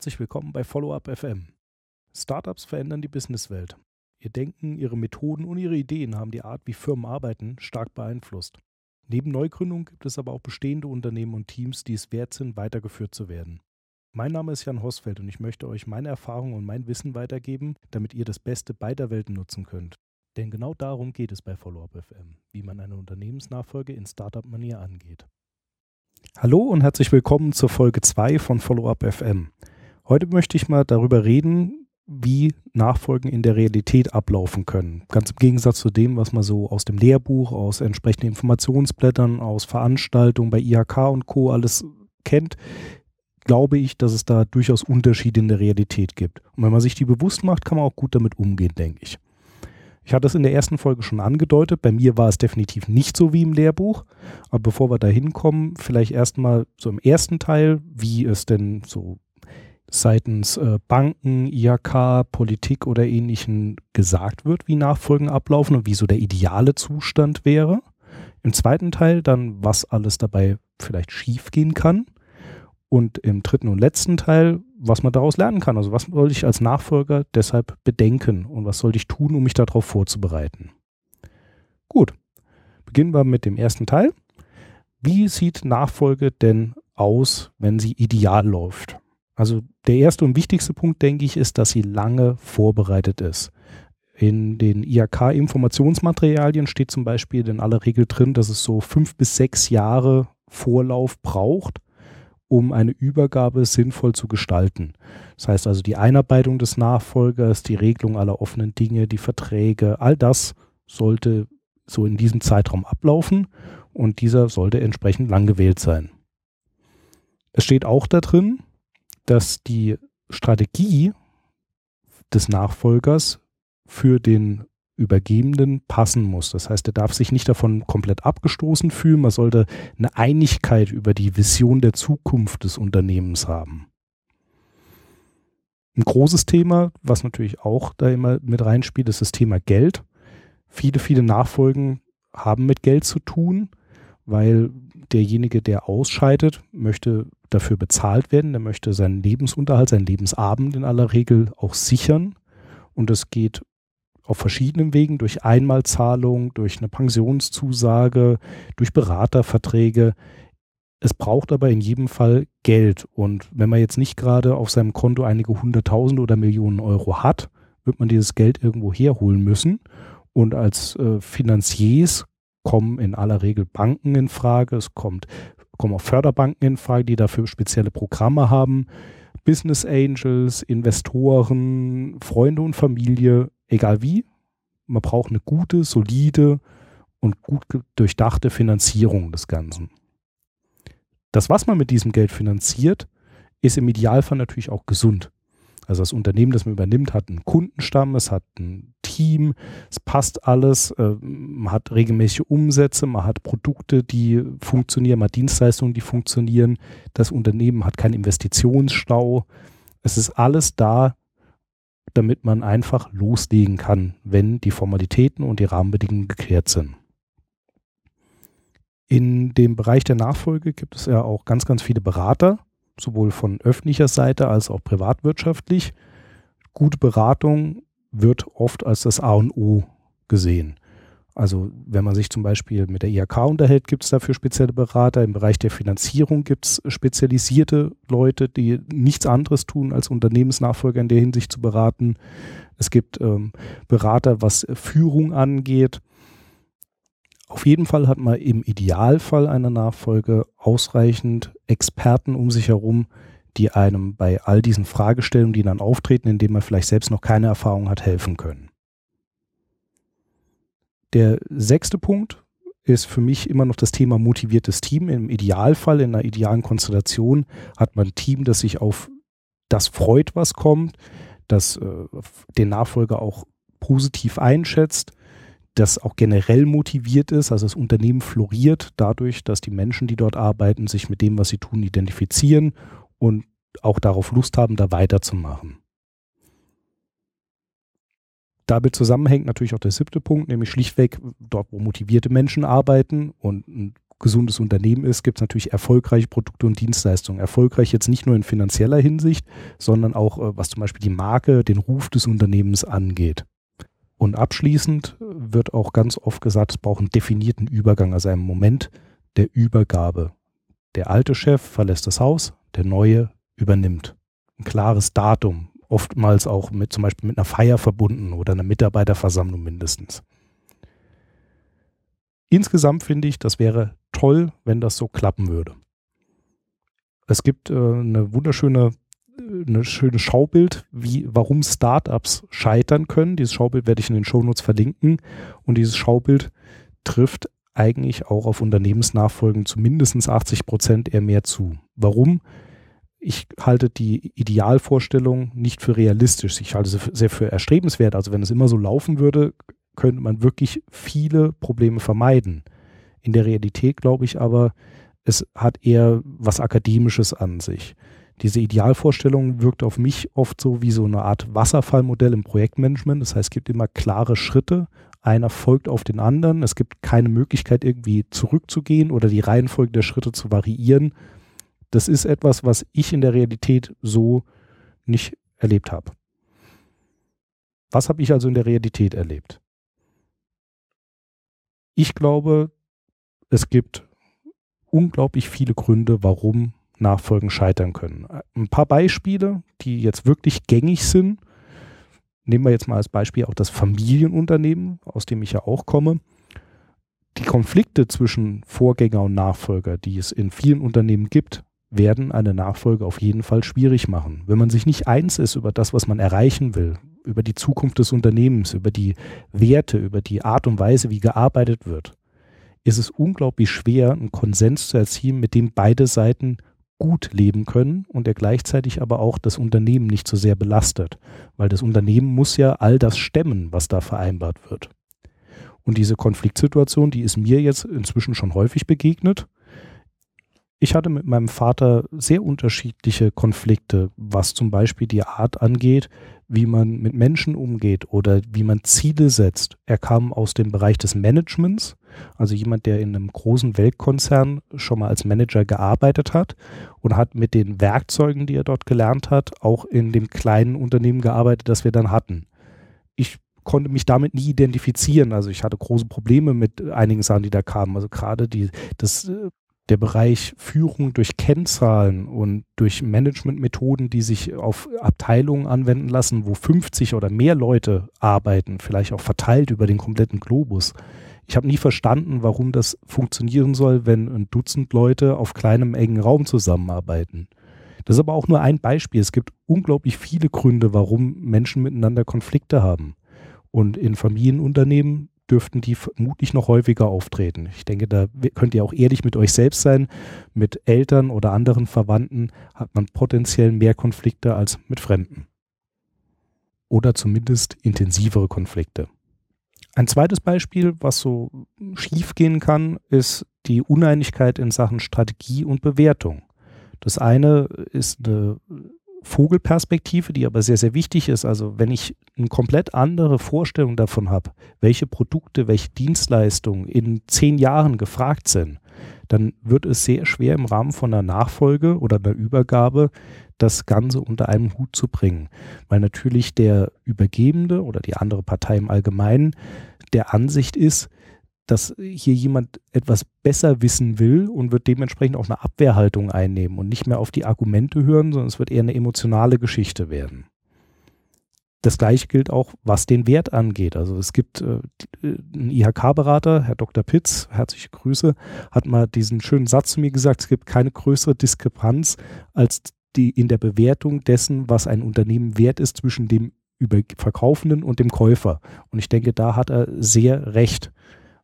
herzlich willkommen bei Follow-up FM. Startups verändern die Businesswelt. Ihr Denken, ihre Methoden und ihre Ideen haben die Art, wie Firmen arbeiten, stark beeinflusst. Neben Neugründungen gibt es aber auch bestehende Unternehmen und Teams, die es wert sind, weitergeführt zu werden. Mein Name ist Jan Hosfeld und ich möchte euch meine Erfahrungen und mein Wissen weitergeben, damit ihr das Beste beider Welten nutzen könnt. Denn genau darum geht es bei Follow-up FM, wie man eine Unternehmensnachfolge in Startup-Manier angeht. Hallo und herzlich willkommen zur Folge 2 von Follow-up FM. Heute möchte ich mal darüber reden, wie Nachfolgen in der Realität ablaufen können. Ganz im Gegensatz zu dem, was man so aus dem Lehrbuch, aus entsprechenden Informationsblättern, aus Veranstaltungen bei IHK und Co. alles kennt, glaube ich, dass es da durchaus Unterschiede in der Realität gibt. Und wenn man sich die bewusst macht, kann man auch gut damit umgehen, denke ich. Ich hatte es in der ersten Folge schon angedeutet. Bei mir war es definitiv nicht so wie im Lehrbuch. Aber bevor wir da hinkommen, vielleicht erstmal so im ersten Teil, wie es denn so seitens äh, Banken, IHK, Politik oder ähnlichen gesagt wird, wie Nachfolgen ablaufen und wie so der ideale Zustand wäre. Im zweiten Teil dann, was alles dabei vielleicht schiefgehen kann. Und im dritten und letzten Teil, was man daraus lernen kann. Also was soll ich als Nachfolger deshalb bedenken und was soll ich tun, um mich darauf vorzubereiten. Gut, beginnen wir mit dem ersten Teil. Wie sieht Nachfolge denn aus, wenn sie ideal läuft? Also der erste und wichtigste Punkt, denke ich, ist, dass sie lange vorbereitet ist. In den IHK-Informationsmaterialien steht zum Beispiel in aller Regel drin, dass es so fünf bis sechs Jahre Vorlauf braucht, um eine Übergabe sinnvoll zu gestalten. Das heißt also die Einarbeitung des Nachfolgers, die Regelung aller offenen Dinge, die Verträge, all das sollte so in diesem Zeitraum ablaufen und dieser sollte entsprechend lang gewählt sein. Es steht auch da drin, dass die Strategie des Nachfolgers für den Übergebenden passen muss. Das heißt, er darf sich nicht davon komplett abgestoßen fühlen. Man sollte eine Einigkeit über die Vision der Zukunft des Unternehmens haben. Ein großes Thema, was natürlich auch da immer mit reinspielt, ist das Thema Geld. Viele, viele Nachfolgen haben mit Geld zu tun, weil derjenige, der ausscheidet, möchte dafür bezahlt werden, der möchte seinen Lebensunterhalt, seinen Lebensabend in aller Regel auch sichern. Und es geht auf verschiedenen Wegen, durch Einmalzahlung, durch eine Pensionszusage, durch Beraterverträge. Es braucht aber in jedem Fall Geld. Und wenn man jetzt nicht gerade auf seinem Konto einige hunderttausend oder Millionen Euro hat, wird man dieses Geld irgendwo herholen müssen. Und als äh, Finanziers kommen in aller Regel Banken in Frage. Es kommt, kommen auch Förderbanken in Frage, die dafür spezielle Programme haben. Business Angels, Investoren, Freunde und Familie egal wie, man braucht eine gute, solide und gut durchdachte Finanzierung des Ganzen. Das, was man mit diesem Geld finanziert, ist im Idealfall natürlich auch gesund. Also das Unternehmen, das man übernimmt, hat einen Kundenstamm, es hat ein Team, es passt alles, äh, man hat regelmäßige Umsätze, man hat Produkte, die funktionieren, man hat Dienstleistungen, die funktionieren. Das Unternehmen hat keinen Investitionsstau. Es ist alles da, damit man einfach loslegen kann, wenn die Formalitäten und die Rahmenbedingungen geklärt sind. In dem Bereich der Nachfolge gibt es ja auch ganz, ganz viele Berater, sowohl von öffentlicher Seite als auch privatwirtschaftlich. Gute Beratung wird oft als das A und O gesehen. Also wenn man sich zum Beispiel mit der IHK unterhält, gibt es dafür spezielle Berater. Im Bereich der Finanzierung gibt es spezialisierte Leute, die nichts anderes tun, als Unternehmensnachfolger in der Hinsicht zu beraten. Es gibt ähm, Berater, was Führung angeht. Auf jeden Fall hat man im Idealfall einer Nachfolge ausreichend Experten um sich herum, die einem bei all diesen Fragestellungen, die dann auftreten, indem man vielleicht selbst noch keine Erfahrung hat, helfen können. Der sechste Punkt ist für mich immer noch das Thema motiviertes Team. Im Idealfall, in einer idealen Konstellation, hat man ein Team, das sich auf das freut, was kommt, das äh, den Nachfolger auch positiv einschätzt, das auch generell motiviert ist, also das Unternehmen floriert dadurch, dass die Menschen, die dort arbeiten, sich mit dem, was sie tun, identifizieren und auch darauf Lust haben, da weiterzumachen. Damit zusammenhängt natürlich auch der siebte Punkt, nämlich schlichtweg dort, wo motivierte Menschen arbeiten und ein gesundes Unternehmen ist, gibt es natürlich erfolgreiche Produkte und Dienstleistungen. Erfolgreich jetzt nicht nur in finanzieller Hinsicht, sondern auch äh, was zum Beispiel die Marke, den Ruf des Unternehmens angeht. Und abschließend wird auch ganz oft gesagt, es braucht einen definierten Übergang, also einen Moment der Übergabe. Der alte Chef verlässt das Haus, der neue übernimmt. Ein klares Datum, oftmals auch mit zum Beispiel mit einer Feier verbunden oder einer Mitarbeiterversammlung mindestens. Insgesamt finde ich, das wäre toll, wenn das so klappen würde. Es gibt äh, eine wunderschöne eine schöne Schaubild, wie, warum Startups scheitern können. Dieses Schaubild werde ich in den Shownotes verlinken. Und dieses Schaubild trifft eigentlich auch auf Unternehmensnachfolgen zu mindestens 80 Prozent eher mehr zu. Warum? Ich halte die Idealvorstellung nicht für realistisch. Ich halte sie sehr für erstrebenswert. Also wenn es immer so laufen würde, könnte man wirklich viele Probleme vermeiden. In der Realität glaube ich aber, es hat eher was Akademisches an sich. Diese Idealvorstellung wirkt auf mich oft so wie so eine Art Wasserfallmodell im Projektmanagement. Das heißt, es gibt immer klare Schritte. Einer folgt auf den anderen. Es gibt keine Möglichkeit, irgendwie zurückzugehen oder die Reihenfolge der Schritte zu variieren. Das ist etwas, was ich in der Realität so nicht erlebt habe. Was habe ich also in der Realität erlebt? Ich glaube, es gibt unglaublich viele Gründe, warum Nachfolgen scheitern können. Ein paar Beispiele, die jetzt wirklich gängig sind. Nehmen wir jetzt mal als Beispiel auch das Familienunternehmen, aus dem ich ja auch komme. Die Konflikte zwischen Vorgänger und Nachfolger, die es in vielen Unternehmen gibt, werden eine Nachfolge auf jeden Fall schwierig machen. Wenn man sich nicht eins ist über das, was man erreichen will, über die Zukunft des Unternehmens, über die Werte, über die Art und Weise, wie gearbeitet wird, ist es unglaublich schwer, einen Konsens zu erzielen, mit dem beide Seiten gut leben können und der gleichzeitig aber auch das Unternehmen nicht so sehr belastet, weil das Unternehmen muss ja all das stemmen, was da vereinbart wird. Und diese Konfliktsituation, die ist mir jetzt inzwischen schon häufig begegnet. Ich hatte mit meinem Vater sehr unterschiedliche Konflikte, was zum Beispiel die Art angeht, wie man mit Menschen umgeht oder wie man Ziele setzt. Er kam aus dem Bereich des Managements, also jemand, der in einem großen Weltkonzern schon mal als Manager gearbeitet hat und hat mit den Werkzeugen, die er dort gelernt hat, auch in dem kleinen Unternehmen gearbeitet, das wir dann hatten. Ich konnte mich damit nie identifizieren. Also ich hatte große Probleme mit einigen Sachen, die da kamen. Also gerade die, das äh, der Bereich Führung durch Kennzahlen und durch Managementmethoden, die sich auf Abteilungen anwenden lassen, wo 50 oder mehr Leute arbeiten, vielleicht auch verteilt über den kompletten Globus. Ich habe nie verstanden, warum das funktionieren soll, wenn ein Dutzend Leute auf kleinem engen Raum zusammenarbeiten. Das ist aber auch nur ein Beispiel. Es gibt unglaublich viele Gründe, warum Menschen miteinander Konflikte haben. Und in Familienunternehmen dürften die vermutlich noch häufiger auftreten. Ich denke, da könnt ihr auch ehrlich mit euch selbst sein. Mit Eltern oder anderen Verwandten hat man potenziell mehr Konflikte als mit Fremden. Oder zumindest intensivere Konflikte. Ein zweites Beispiel, was so schief gehen kann, ist die Uneinigkeit in Sachen Strategie und Bewertung. Das eine ist eine Vogelperspektive, die aber sehr, sehr wichtig ist. Also wenn ich eine komplett andere Vorstellung davon habe, welche Produkte, welche Dienstleistungen in zehn Jahren gefragt sind, dann wird es sehr schwer im Rahmen von einer Nachfolge oder einer Übergabe das Ganze unter einem Hut zu bringen. Weil natürlich der Übergebende oder die andere Partei im Allgemeinen der Ansicht ist, dass hier jemand etwas besser wissen will und wird dementsprechend auch eine Abwehrhaltung einnehmen und nicht mehr auf die Argumente hören, sondern es wird eher eine emotionale Geschichte werden. Das gleiche gilt auch, was den Wert angeht. Also es gibt äh, einen IHK-Berater, Herr Dr. Pitz, herzliche Grüße, hat mal diesen schönen Satz zu mir gesagt, es gibt keine größere Diskrepanz als die in der Bewertung dessen, was ein Unternehmen wert ist zwischen dem Verkaufenden und dem Käufer. Und ich denke, da hat er sehr recht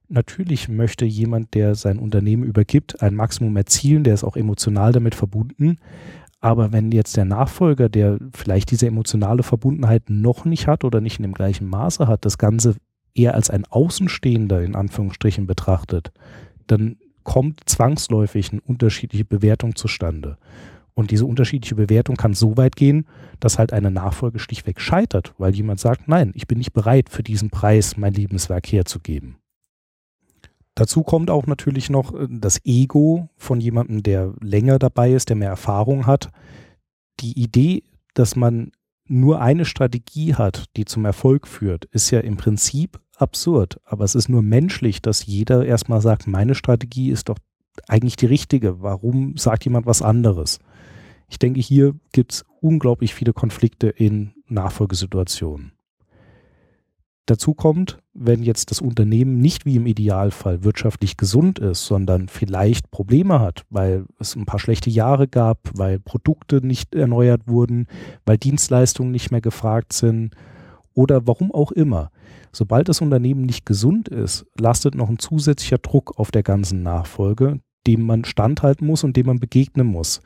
natürlich möchte jemand, der sein Unternehmen übergibt, ein Maximum erzielen, der ist auch emotional damit verbunden. Aber wenn jetzt der Nachfolger, der vielleicht diese emotionale Verbundenheit noch nicht hat oder nicht in dem gleichen Maße hat, das Ganze eher als ein Außenstehender in Anführungsstrichen betrachtet, dann kommt zwangsläufig eine unterschiedliche Bewertung zustande. Und diese unterschiedliche Bewertung kann so weit gehen, dass halt eine Nachfolge schlichtweg scheitert, weil jemand sagt, nein, ich bin nicht bereit, für diesen Preis mein Lebenswerk herzugeben. Dazu kommt auch natürlich noch äh, das Ego von jemandem, der länger dabei ist, der mehr Erfahrung hat. Die Idee, dass man nur eine Strategie hat, die zum Erfolg führt, ist ja im Prinzip absurd. Aber es ist nur menschlich, dass jeder erstmal sagt, meine Strategie ist doch eigentlich die richtige. Warum sagt jemand was anderes? Ich denke, hier gibt es unglaublich viele Konflikte in Nachfolgesituationen. Dazu kommt, wenn jetzt das Unternehmen nicht wie im Idealfall wirtschaftlich gesund ist, sondern vielleicht Probleme hat, weil es ein paar schlechte Jahre gab, weil Produkte nicht erneuert wurden, weil Dienstleistungen nicht mehr gefragt sind oder warum auch immer. Sobald das Unternehmen nicht gesund ist, lastet noch ein zusätzlicher Druck auf der ganzen Nachfolge, dem man standhalten muss und dem man begegnen muss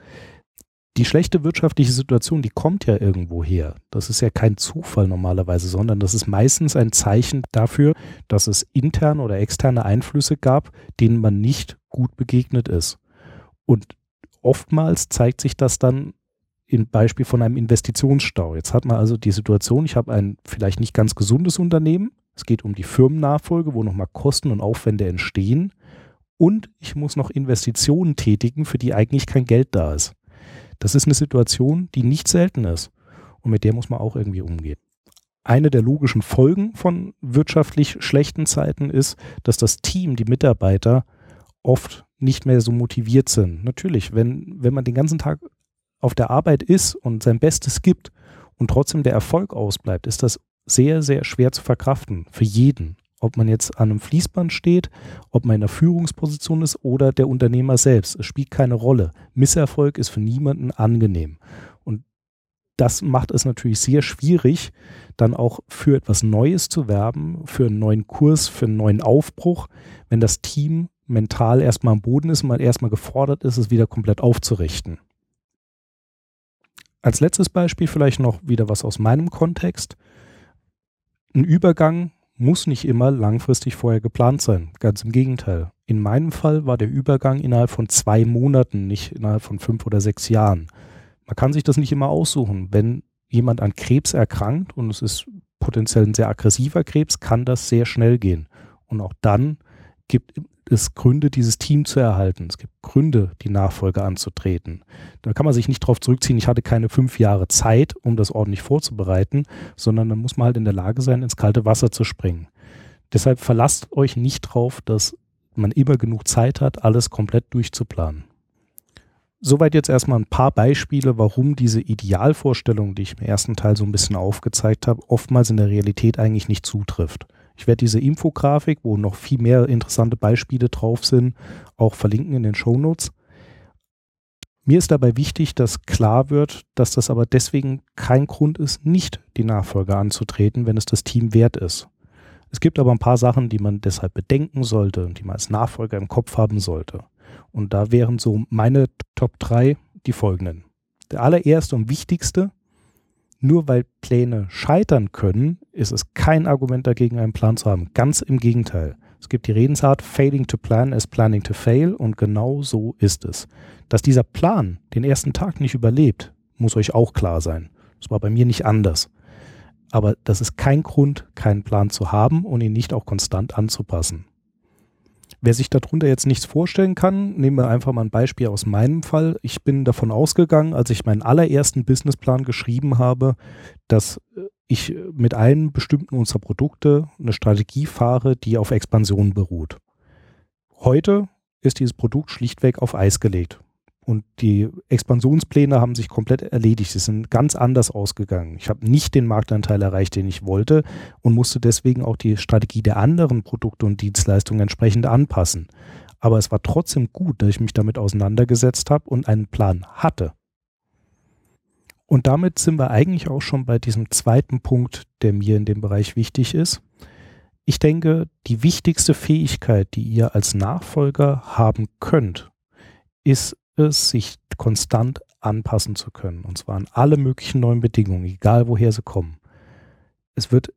die schlechte wirtschaftliche Situation, die kommt ja irgendwo her. Das ist ja kein Zufall normalerweise, sondern das ist meistens ein Zeichen dafür, dass es interne oder externe Einflüsse gab, denen man nicht gut begegnet ist. Und oftmals zeigt sich das dann im Beispiel von einem Investitionsstau. Jetzt hat man also die Situation, ich habe ein vielleicht nicht ganz gesundes Unternehmen, es geht um die Firmennachfolge, wo nochmal Kosten und Aufwände entstehen und ich muss noch Investitionen tätigen, für die eigentlich kein Geld da ist. Das ist eine Situation, die nicht selten ist und mit der muss man auch irgendwie umgehen. Eine der logischen Folgen von wirtschaftlich schlechten Zeiten ist, dass das Team, die Mitarbeiter oft nicht mehr so motiviert sind. Natürlich, wenn, wenn man den ganzen Tag auf der Arbeit ist und sein Bestes gibt und trotzdem der Erfolg ausbleibt, ist das sehr, sehr schwer zu verkraften für jeden. Ob man jetzt an einem Fließband steht, ob man in einer Führungsposition ist oder der Unternehmer selbst. Es spielt keine Rolle. Misserfolg ist für niemanden angenehm. Und das macht es natürlich sehr schwierig, dann auch für etwas Neues zu werben, für einen neuen Kurs, für einen neuen Aufbruch, wenn das Team mental erstmal am Boden ist und man erstmal gefordert ist, es wieder komplett aufzurichten. Als letztes Beispiel vielleicht noch wieder was aus meinem Kontext. Ein Übergang muss nicht immer langfristig vorher geplant sein. Ganz im Gegenteil. In meinem Fall war der Übergang innerhalb von zwei Monaten, nicht innerhalb von fünf oder sechs Jahren. Man kann sich das nicht immer aussuchen. Wenn jemand an Krebs erkrankt und es ist potenziell ein sehr aggressiver Krebs, kann das sehr schnell gehen. Und auch dann gibt es Gründe, dieses Team zu erhalten. Es gibt Gründe, die Nachfolge anzutreten. Da kann man sich nicht darauf zurückziehen, ich hatte keine fünf Jahre Zeit, um das ordentlich vorzubereiten, sondern dann muss man halt in der Lage sein, ins kalte Wasser zu springen. Deshalb verlasst euch nicht darauf, dass man immer genug Zeit hat, alles komplett durchzuplanen. Soweit jetzt erstmal ein paar Beispiele, warum diese Idealvorstellung, die ich im ersten Teil so ein bisschen aufgezeigt habe, oftmals in der Realität eigentlich nicht zutrifft. Ich werde diese Infografik, wo noch viel mehr interessante Beispiele drauf sind, auch verlinken in den Show Notes. Mir ist dabei wichtig, dass klar wird, dass das aber deswegen kein Grund ist, nicht die Nachfolge anzutreten, wenn es das Team wert ist. Es gibt aber ein paar Sachen, die man deshalb bedenken sollte und die man als Nachfolger im Kopf haben sollte. Und da wären so meine Top 3 die folgenden. Der allererste und wichtigste, nur weil Pläne scheitern können, ist es kein Argument dagegen, einen Plan zu haben. Ganz im Gegenteil. Es gibt die Redensart, failing to plan is planning to fail und genau so ist es. Dass dieser Plan den ersten Tag nicht überlebt, muss euch auch klar sein. Das war bei mir nicht anders. Aber das ist kein Grund, keinen Plan zu haben und ihn nicht auch konstant anzupassen. Wer sich darunter jetzt nichts vorstellen kann, nehmen wir einfach mal ein Beispiel aus meinem Fall. Ich bin davon ausgegangen, als ich meinen allerersten Businessplan geschrieben habe, dass äh, ich mit einem bestimmten unserer Produkte eine Strategie fahre, die auf Expansion beruht. Heute ist dieses Produkt schlichtweg auf Eis gelegt. Und die Expansionspläne haben sich komplett erledigt. Sie sind ganz anders ausgegangen. Ich habe nicht den Marktanteil erreicht, den ich wollte und musste deswegen auch die Strategie der anderen Produkte und Dienstleistungen entsprechend anpassen. Aber es war trotzdem gut, dass ich mich damit auseinandergesetzt habe und einen Plan hatte. Und damit sind wir eigentlich auch schon bei diesem zweiten Punkt, der mir in dem Bereich wichtig ist. Ich denke, die wichtigste Fähigkeit, die ihr als Nachfolger haben könnt, ist es, sich konstant anpassen zu können. Und zwar an alle möglichen neuen Bedingungen, egal woher sie kommen. Es wird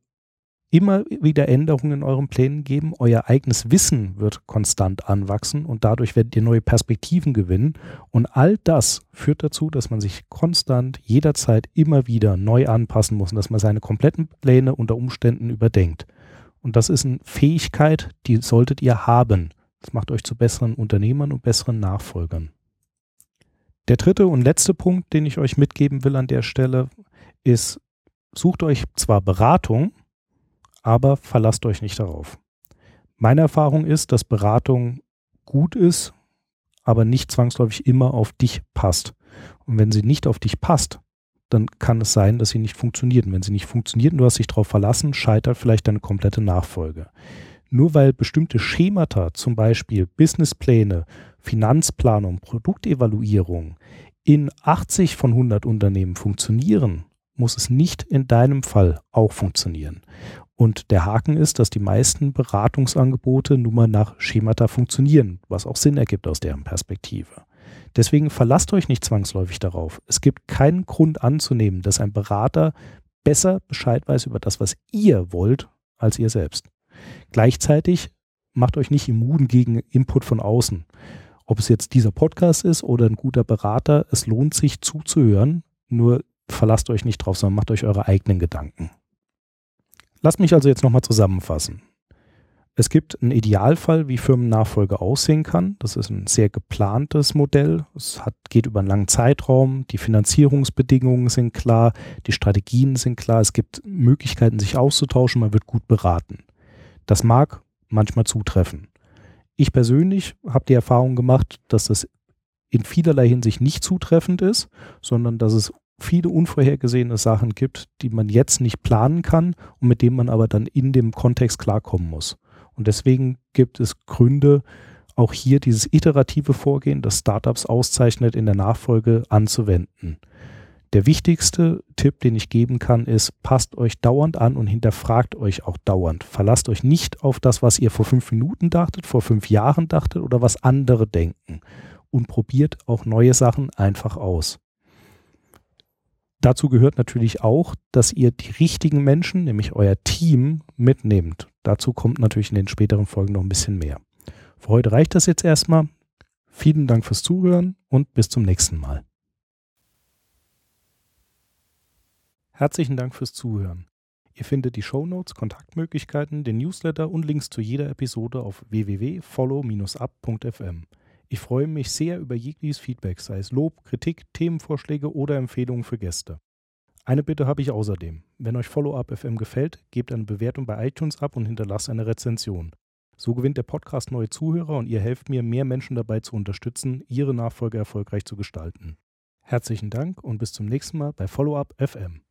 immer wieder Änderungen in euren Plänen geben. Euer eigenes Wissen wird konstant anwachsen und dadurch werdet ihr neue Perspektiven gewinnen. Und all das führt dazu, dass man sich konstant jederzeit immer wieder neu anpassen muss und dass man seine kompletten Pläne unter Umständen überdenkt. Und das ist eine Fähigkeit, die solltet ihr haben Das macht euch zu besseren Unternehmern und besseren Nachfolgern. Der dritte und letzte Punkt, den ich euch mitgeben will an der Stelle, ist, sucht euch zwar Beratung, aber verlasst euch nicht darauf. Meine Erfahrung ist, dass Beratung gut ist, aber nicht zwangsläufig immer auf dich passt. Und wenn sie nicht auf dich passt, dann kann es sein, dass sie nicht funktioniert. Und wenn sie nicht funktioniert und du hast dich darauf verlassen, scheitert vielleicht deine komplette Nachfolge. Nur weil bestimmte Schemata, zum Beispiel Businesspläne, Finanzplanung, Produktevaluierung in 80 von 100 Unternehmen funktionieren, muss es nicht in deinem Fall auch funktionieren. Und der Haken ist, dass die meisten Beratungsangebote nun mal nach Schemata funktionieren, was auch Sinn ergibt aus deren Perspektive. Deswegen verlasst euch nicht zwangsläufig darauf. Es gibt keinen Grund anzunehmen, dass ein Berater besser Bescheid weiß über das, was ihr wollt, als ihr selbst. Gleichzeitig macht euch nicht immun gegen Input von außen. Ob es jetzt dieser Podcast ist oder ein guter Berater, es lohnt sich zuzuhören, nur verlasst euch nicht drauf, sondern macht euch eure eigenen Gedanken. Lasst mich also jetzt nochmal zusammenfassen. Es gibt einen Idealfall, wie Firmennachfolge aussehen kann. Das ist ein sehr geplantes Modell. Es hat, geht über einen langen Zeitraum. Die Finanzierungsbedingungen sind klar. Die Strategien sind klar. Es gibt Möglichkeiten, sich auszutauschen. Man wird gut beraten. Das mag manchmal zutreffen. Ich persönlich habe die Erfahrung gemacht, dass das in vielerlei Hinsicht nicht zutreffend ist, sondern dass es viele unvorhergesehene Sachen gibt, die man jetzt nicht planen kann und mit denen man aber dann in dem Kontext klarkommen muss. Und deswegen gibt es Gründe, auch hier dieses iterative Vorgehen, das Startups auszeichnet, in der Nachfolge anzuwenden. Der wichtigste Tipp, den ich geben kann, ist, passt euch dauernd an und hinterfragt euch auch dauernd. Verlasst euch nicht auf das, was ihr vor fünf Minuten dachtet, vor fünf Jahren dachtet oder was andere denken. Und probiert auch neue Sachen einfach aus. Dazu gehört natürlich auch, dass ihr die richtigen Menschen, nämlich euer Team, mitnehmt. Dazu kommt natürlich in den späteren Folgen noch ein bisschen mehr. Für heute reicht das jetzt erstmal. Vielen Dank fürs Zuhören und bis zum nächsten Mal. Herzlichen Dank fürs Zuhören. Ihr findet die Shownotes, Kontaktmöglichkeiten, den Newsletter und Links zu jeder Episode auf www.follow-up.fm. Ich freue mich sehr über jegliches Feedback, sei es Lob, Kritik, Themenvorschläge oder Empfehlungen für Gäste. Eine Bitte habe ich außerdem. Wenn euch Follow-up FM gefällt, gebt eine Bewertung bei iTunes ab und hinterlasst eine Rezension. So gewinnt der Podcast neue Zuhörer und ihr helft mir, mehr Menschen dabei zu unterstützen, ihre Nachfolge erfolgreich zu gestalten. Herzlichen Dank und bis zum nächsten Mal bei Follow-up FM.